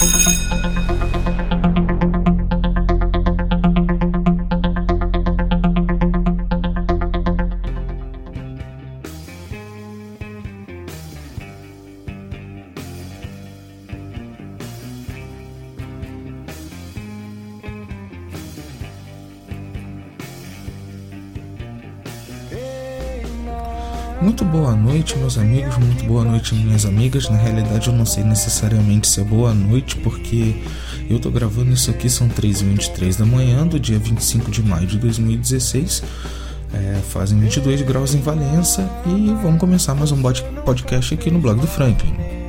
Muito noite, meus amigos, muito boa noite, minhas amigas. Na realidade, eu não sei necessariamente se é boa noite, porque eu tô gravando isso aqui, são 3h23 da manhã do dia 25 de maio de 2016. É, fazem 22 graus em Valença e vamos começar mais um podcast aqui no blog do Franklin.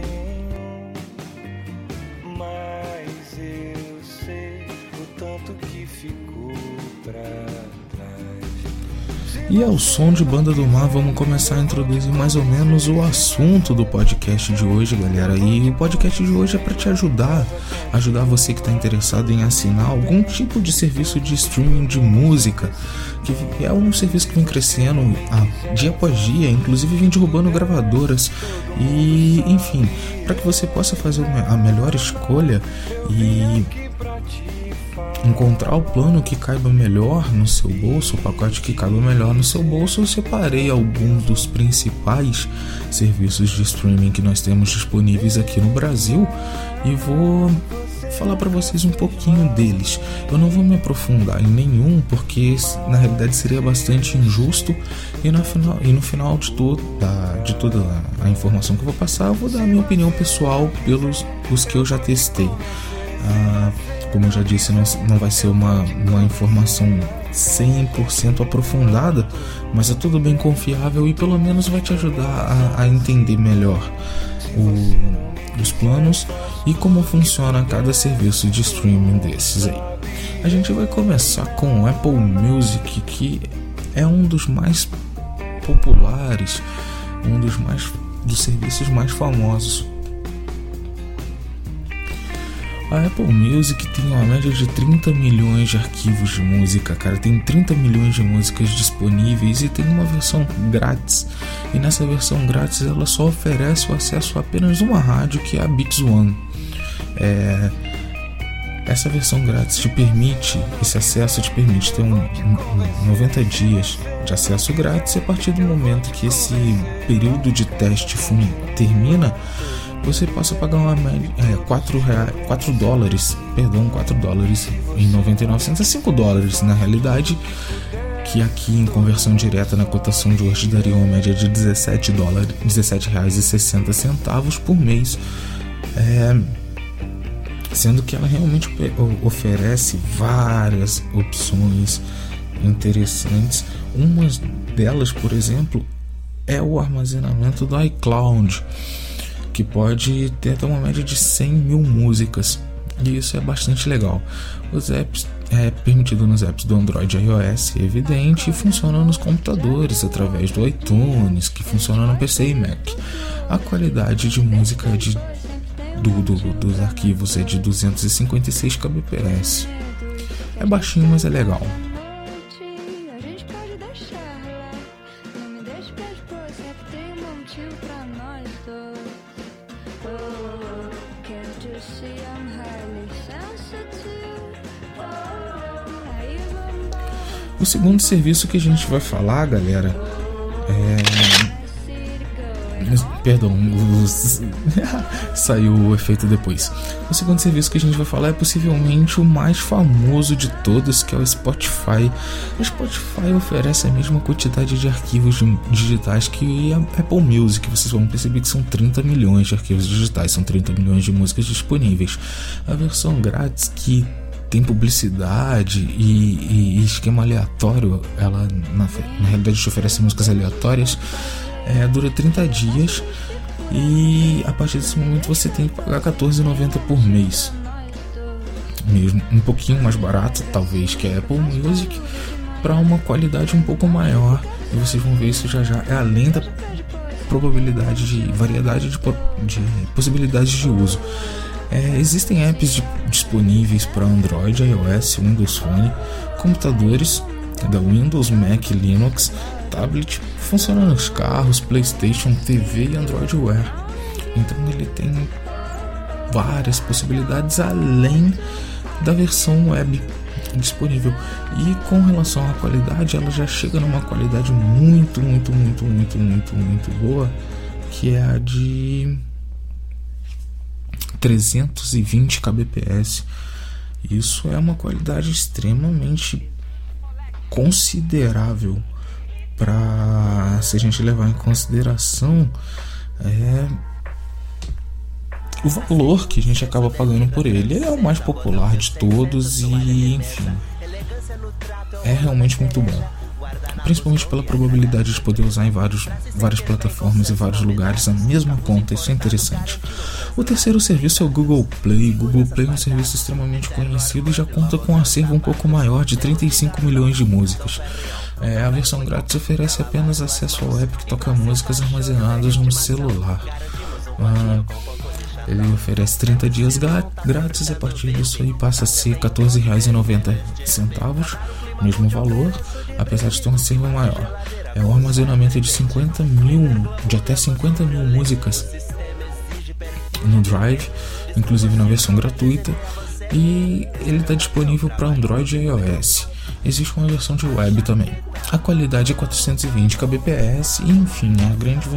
E ao som de Banda do Mar, vamos começar a introduzir mais ou menos o assunto do podcast de hoje, galera. E o podcast de hoje é para te ajudar, ajudar você que está interessado em assinar algum tipo de serviço de streaming de música, que é um serviço que vem crescendo dia após dia, inclusive vem derrubando gravadoras. E, enfim, para que você possa fazer a melhor escolha e encontrar o plano que caiba melhor no seu bolso, o pacote que caiba melhor no seu bolso, eu separei alguns dos principais serviços de streaming que nós temos disponíveis aqui no Brasil e vou falar para vocês um pouquinho deles. Eu não vou me aprofundar em nenhum porque na realidade seria bastante injusto e, no final, e no final de, toda, de toda a informação que eu vou passar, eu vou dar a minha opinião pessoal pelos os que eu já testei. Ah, como eu já disse, não, não vai ser uma, uma informação 100% aprofundada, mas é tudo bem confiável e pelo menos vai te ajudar a, a entender melhor o, os planos e como funciona cada serviço de streaming desses aí. A gente vai começar com o Apple Music, que é um dos mais populares, um dos mais dos serviços mais famosos a Apple Music tem uma média de 30 milhões de arquivos de música, cara. Tem 30 milhões de músicas disponíveis e tem uma versão grátis. E nessa versão grátis ela só oferece o acesso a apenas uma rádio que é a Beats One. É... Essa versão grátis te permite, esse acesso te permite ter um, um, 90 dias de acesso grátis e a partir do momento que esse período de teste termina, você passa a pagar uma média é, 4, reais, 4 dólares, perdão, 4 dólares em 99 centavos, 5 dólares na realidade, que aqui em conversão direta na cotação de hoje daria uma média de 17 dólares, 17 reais e 60 centavos por mês. É, sendo que ela realmente oferece várias opções interessantes. Uma delas, por exemplo, é o armazenamento do iCloud que pode ter até uma média de 100 mil músicas. E isso é bastante legal. Os apps é permitido nos apps do Android e iOS, é evidente, e funciona nos computadores através do iTunes, que funciona no PC e Mac. A qualidade de música de, do, do, dos arquivos é de 256 kbps. É baixinho, mas é legal. Segundo serviço que a gente vai falar, galera, é. Perdão, os... saiu o efeito depois. O segundo serviço que a gente vai falar é possivelmente o mais famoso de todos, que é o Spotify. O Spotify oferece a mesma quantidade de arquivos digitais que a Apple Music. Vocês vão perceber que são 30 milhões de arquivos digitais, são 30 milhões de músicas disponíveis. A versão grátis que tem publicidade e, e, esquema aleatório, ela na, na realidade te oferece músicas aleatórias, é, dura 30 dias e a partir desse momento você tem que pagar R$14,90 por mês. Mesmo um pouquinho mais barato, talvez, que a Apple Music, para uma qualidade um pouco maior. E vocês vão ver isso já já. É além da probabilidade de variedade de, de possibilidades de uso. É, existem apps de, disponíveis para Android, iOS, Windows Phone, computadores da Windows, Mac, Linux, tablet, funciona nos carros, PlayStation, TV e Android Wear. Então ele tem várias possibilidades além da versão web disponível. E com relação à qualidade, ela já chega numa qualidade muito, muito, muito, muito, muito, muito boa, que é a de 320 kbps. Isso é uma qualidade extremamente considerável para se a gente levar em consideração é, o valor que a gente acaba pagando por ele. Ele é o mais popular de todos e, enfim, é realmente muito bom. Principalmente pela probabilidade de poder usar em vários, várias plataformas e vários lugares a mesma conta, isso é interessante. O terceiro serviço é o Google Play. Google Play é um serviço extremamente conhecido e já conta com um acervo um pouco maior de 35 milhões de músicas. É, a versão grátis oferece apenas acesso ao app que toca músicas armazenadas no celular. Ah, ele oferece 30 dias grátis, a partir disso aí passa a ser R$ 14,90, mesmo valor, apesar de ter um acervo maior. É um armazenamento de 50 mil, de até 50 mil músicas no Drive, inclusive na versão gratuita, e ele está disponível para Android e iOS. Existe uma versão de web também. A qualidade é 420 kbps e enfim, a grande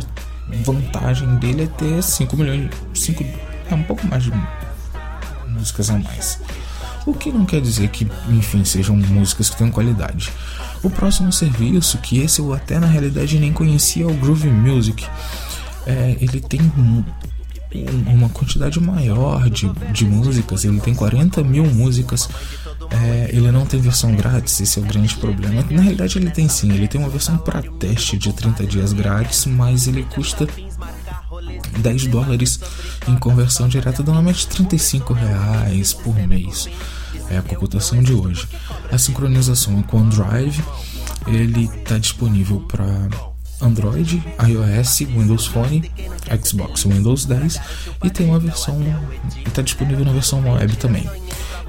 vantagem dele é ter 5 milhões, 5, é um pouco mais de músicas a mais. O que não quer dizer que, enfim, sejam músicas que tenham qualidade. O próximo serviço, que esse eu até na realidade nem conhecia, é o Groove Music. É, ele tem uma quantidade maior de, de músicas, ele tem 40 mil músicas. É, ele não tem versão grátis, esse é o grande problema. Na realidade, ele tem sim, ele tem uma versão para teste de 30 dias grátis, mas ele custa 10 dólares em conversão direta, dando mais de 35 reais por mês. É a cotação de hoje. A sincronização com o Drive, ele está disponível para Android, iOS, Windows Phone, Xbox, Windows 10 e tem uma versão está disponível na versão web também.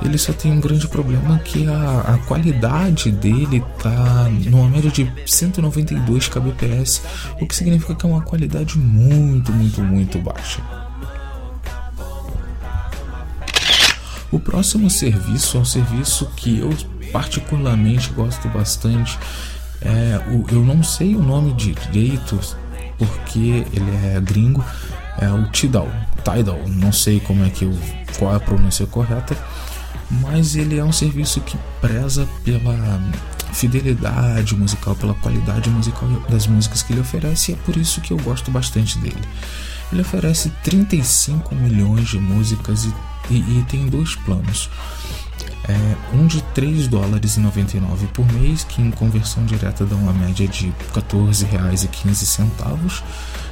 Ele só tem um grande problema que a, a qualidade dele tá numa média de 192 kbps, o que significa que é uma qualidade muito, muito, muito baixa. O próximo serviço é um serviço que eu particularmente gosto bastante é, o, eu não sei o nome direito porque ele é gringo. É o Tidal, Tidal, não sei como é que eu, qual é a pronúncia correta, mas ele é um serviço que preza pela fidelidade musical, pela qualidade musical das músicas que ele oferece, e é por isso que eu gosto bastante dele. Ele oferece 35 milhões de músicas e, e, e tem dois planos é, um de 3 dólares e 99 por mês, que em conversão direta dá uma média de 14 reais e 15 centavos,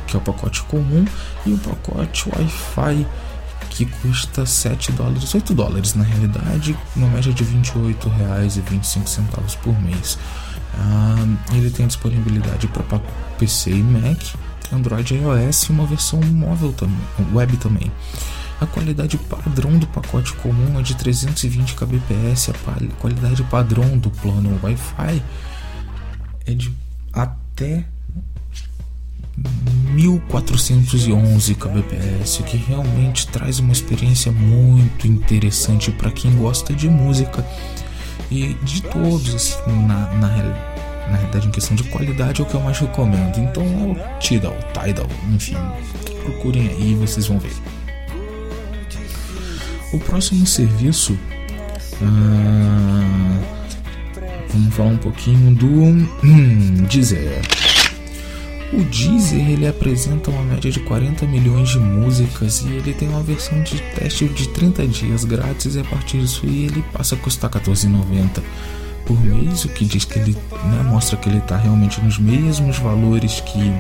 que é o pacote comum, e o pacote Wi-Fi que custa 7 dólares, 8 dólares na realidade, uma média de 28 reais e 25 centavos por mês. Ah, ele tem disponibilidade para PC e Mac, Android e iOS e uma versão móvel também, web também. A qualidade padrão do pacote comum é de 320 kbps, a qualidade padrão do plano Wi-Fi é de até 1411 kbps, que realmente traz uma experiência muito interessante para quem gosta de música e de todos, assim, na, na, na realidade, em questão de qualidade, é o que eu mais recomendo. Então é o Tidal, Tidal, enfim, procurem aí vocês vão ver. O próximo serviço. Ah, vamos falar um pouquinho do hum, Deezer. O Deezer ele apresenta uma média de 40 milhões de músicas e ele tem uma versão de teste de 30 dias grátis e a partir disso ele passa a custar R$14,90 por mês, o que diz que ele né, mostra que ele está realmente nos mesmos valores que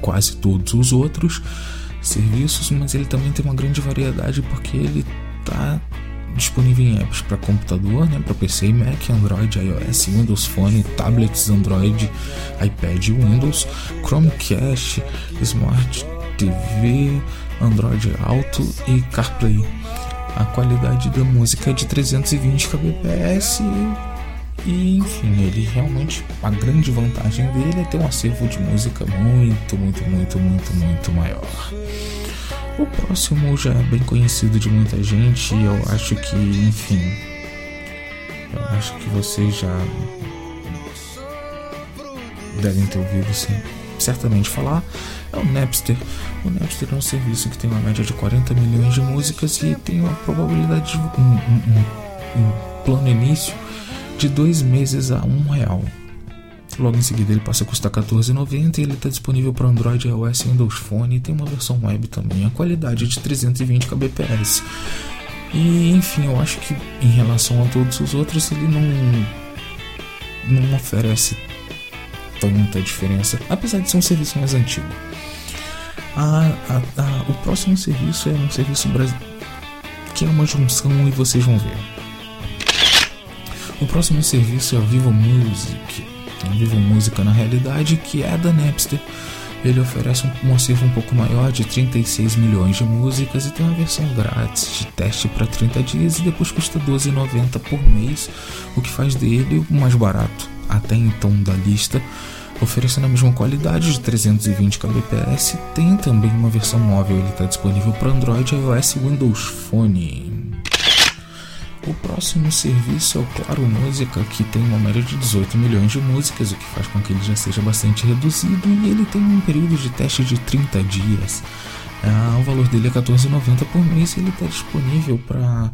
quase todos os outros serviços, mas ele também tem uma grande variedade porque ele está disponível em apps para computador, né, para PC, Mac, Android, iOS, Windows Phone, tablets, Android, iPad, Windows, Chromecast, Smart TV, Android Auto e CarPlay. A qualidade da música é de 320 kbps e enfim, ele realmente a grande vantagem dele é ter um acervo de música muito, muito, muito, muito, muito maior. O próximo já é bem conhecido de muita gente e eu acho que, enfim, eu acho que vocês já devem ter ouvido sim, certamente falar. É o Napster. O Napster é um serviço que tem uma média de 40 milhões de músicas e tem uma probabilidade de um, um, um plano início de dois meses a um real. Logo em seguida ele passa a custar R$14,90 e ele está disponível para Android, iOS e Windows Phone e tem uma versão web também. A qualidade é de 320 kbps. E enfim, eu acho que em relação a todos os outros ele não não oferece tanta diferença, apesar de ser um serviço mais antigo. A, a, a, o próximo serviço é um serviço que é uma junção e vocês vão ver. O próximo serviço é o Vivo Music, Vivo Música na realidade, que é da Napster. Ele oferece um, um acervo um pouco maior de 36 milhões de músicas e tem uma versão grátis de teste para 30 dias e depois custa 12,90 por mês, o que faz dele o mais barato até então da lista oferecendo a mesma qualidade de 320 kbps. Tem também uma versão móvel, ele está disponível para Android, iOS e Windows Phone. O próximo serviço é o Claro Música, que tem uma média de 18 milhões de músicas, o que faz com que ele já seja bastante reduzido e ele tem um período de teste de 30 dias. Ah, o valor dele é R$14,90 por mês e ele está disponível para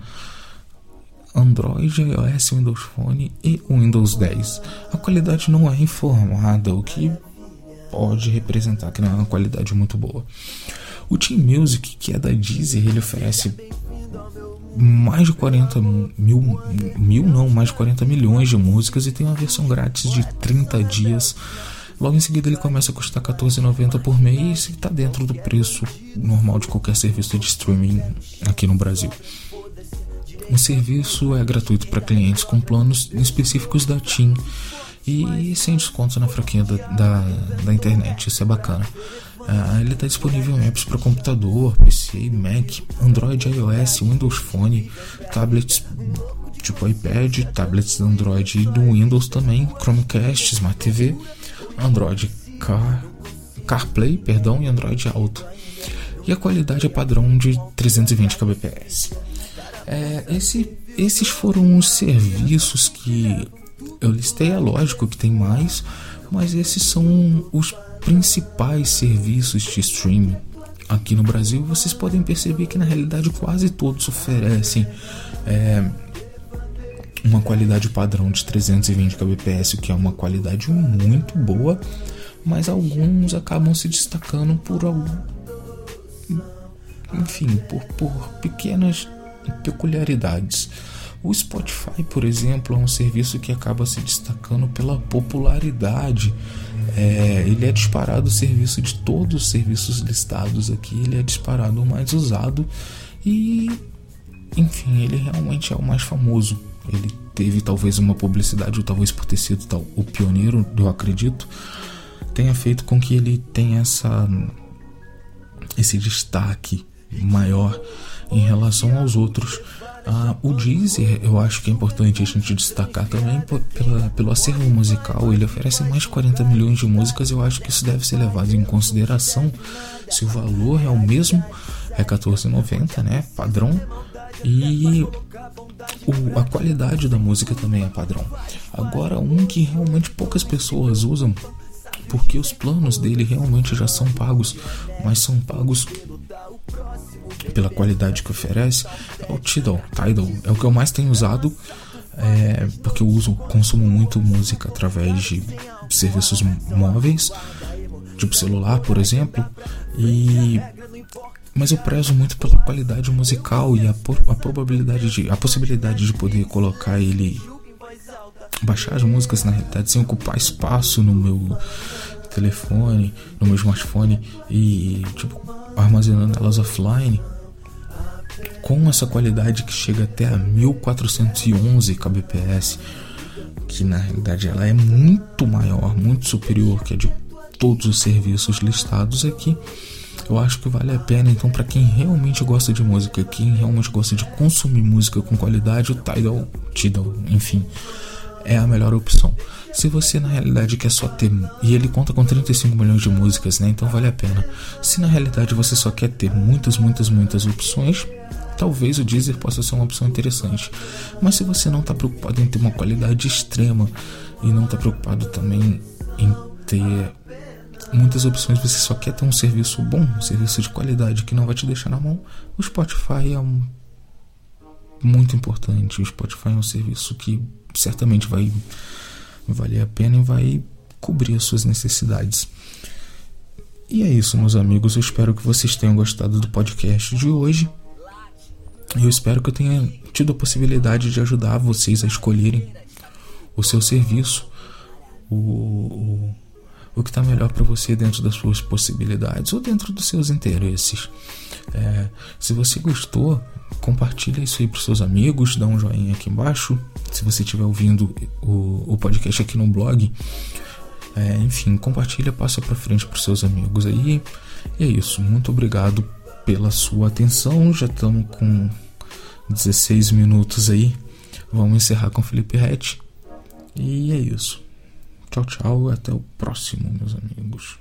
Android, iOS, Windows Phone e Windows 10. A qualidade não é informada, o que pode representar que não é uma qualidade muito boa. O Team Music, que é da Deezer, ele oferece mais de 40 mil, mil não, mais de 40 milhões de músicas e tem uma versão grátis de 30 dias. Logo em seguida ele começa a custar R$14,90 por mês e está dentro do preço normal de qualquer serviço de streaming aqui no Brasil. O serviço é gratuito para clientes com planos específicos da TIM e sem desconto na franquia da, da, da internet. Isso é bacana. Uh, ele está disponível em apps para computador, PC, Mac, Android, iOS, Windows Phone, tablets tipo iPad, tablets do Android e do Windows também, Chromecast, Smart TV, Android Car, CarPlay, perdão, e Android Auto. E a qualidade é padrão de 320 kbps. É, esse, esses foram os serviços que eu listei. É lógico que tem mais, mas esses são os principais serviços de streaming aqui no Brasil. Vocês podem perceber que na realidade quase todos oferecem é, uma qualidade padrão de 320 kbps, o que é uma qualidade muito boa, mas alguns acabam se destacando por algum enfim, por, por pequenas peculiaridades. O Spotify, por exemplo, é um serviço que acaba se destacando pela popularidade. É, ele é disparado o serviço de todos os serviços listados aqui, ele é disparado o mais usado e, enfim, ele realmente é o mais famoso. Ele teve talvez uma publicidade, ou talvez por ter sido tal, o pioneiro, eu acredito, tenha feito com que ele tenha essa, esse destaque maior em relação aos outros. Ah, o Deezer, eu acho que é importante a gente destacar também pela, pelo acervo musical. Ele oferece mais de 40 milhões de músicas. Eu acho que isso deve ser levado em consideração se o valor é o mesmo, é 14,90, né? Padrão. E o, a qualidade da música também é padrão. Agora, um que realmente poucas pessoas usam, porque os planos dele realmente já são pagos, mas são pagos pela qualidade que oferece é o Tidal. Tidal é o que eu mais tenho usado é, porque eu uso, consumo muito música através de serviços móveis, tipo celular, por exemplo, e mas eu prezo muito pela qualidade musical e a, a probabilidade de, a possibilidade de poder colocar ele baixar as músicas na realidade sem ocupar espaço no meu telefone, no meu smartphone e tipo armazenando elas offline com essa qualidade que chega até a 1411 kbps, que na realidade ela é muito maior, muito superior que a de todos os serviços listados aqui. Eu acho que vale a pena então para quem realmente gosta de música, quem realmente gosta de consumir música com qualidade, o Tidal, Tidal, enfim, é a melhor opção. Se você na realidade quer só ter. E ele conta com 35 milhões de músicas, né? Então vale a pena. Se na realidade você só quer ter muitas, muitas, muitas opções, talvez o Deezer possa ser uma opção interessante. Mas se você não está preocupado em ter uma qualidade extrema e não está preocupado também em ter muitas opções, você só quer ter um serviço bom, um serviço de qualidade que não vai te deixar na mão, o Spotify é um muito importante. O Spotify é um serviço que certamente vai valer a pena e vai cobrir as suas necessidades. E é isso, meus amigos. Eu espero que vocês tenham gostado do podcast de hoje. Eu espero que eu tenha tido a possibilidade de ajudar vocês a escolherem o seu serviço, o, o que está melhor para você dentro das suas possibilidades ou dentro dos seus interesses. É, se você gostou, compartilha isso aí para seus amigos, dá um joinha aqui embaixo. Se você estiver ouvindo o, o podcast aqui no blog, é, enfim, compartilha, passa para frente para seus amigos aí. E é isso. Muito obrigado pela sua atenção. Já estamos com 16 minutos aí. Vamos encerrar com Felipe Rett. E é isso. Tchau, tchau. Até o próximo, meus amigos.